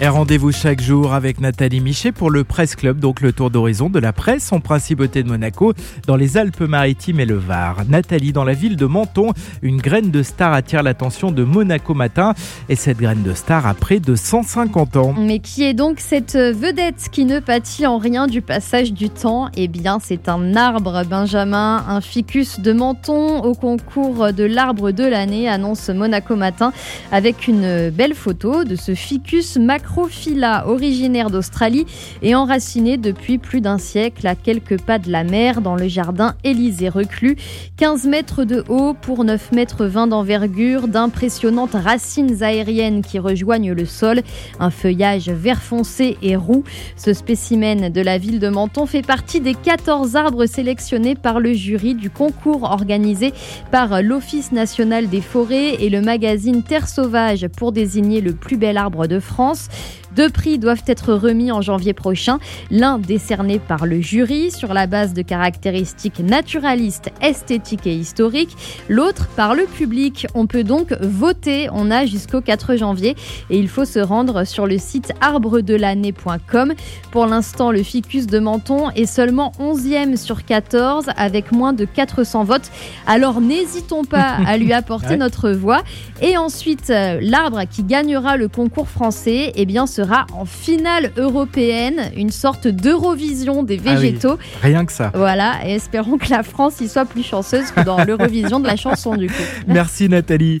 Et rendez-vous chaque jour avec Nathalie Michet pour le Presse Club, donc le tour d'horizon de la presse en principauté de Monaco, dans les Alpes-Maritimes et le Var. Nathalie, dans la ville de Menton, une graine de star attire l'attention de Monaco Matin. Et cette graine de star a près de 150 ans. Mais qui est donc cette vedette qui ne pâtit en rien du passage du temps? Eh bien, c'est un arbre, Benjamin, un ficus de Menton au concours de l'arbre de l'année, annonce Monaco Matin, avec une belle photo de ce ficus macro Macrophylla, originaire d'Australie et enraciné depuis plus d'un siècle à quelques pas de la mer dans le jardin Élysée reclus. 15 mètres de haut pour 9 mètres 20 d'envergure, d'impressionnantes racines aériennes qui rejoignent le sol, un feuillage vert foncé et roux. Ce spécimen de la ville de Menton fait partie des 14 arbres sélectionnés par le jury du concours organisé par l'Office national des forêts et le magazine Terre sauvage pour désigner le plus bel arbre de France. Deux prix doivent être remis en janvier prochain, l'un décerné par le jury sur la base de caractéristiques naturalistes, esthétiques et historiques, l'autre par le public. On peut donc voter, on a jusqu'au 4 janvier et il faut se rendre sur le site arbredelannée.com. Pour l'instant, le ficus de Menton est seulement 11e sur 14 avec moins de 400 votes. Alors n'hésitons pas à lui apporter notre voix. Et ensuite, euh, l'arbre qui gagnera le concours français, eh bien, sera en finale européenne, une sorte d'Eurovision des Ah oui, végétaux. rien que ça. Voilà, et espérons que la France y soit plus chanceuse que dans l'Eurovision de la chanson du coup. Merci Nathalie.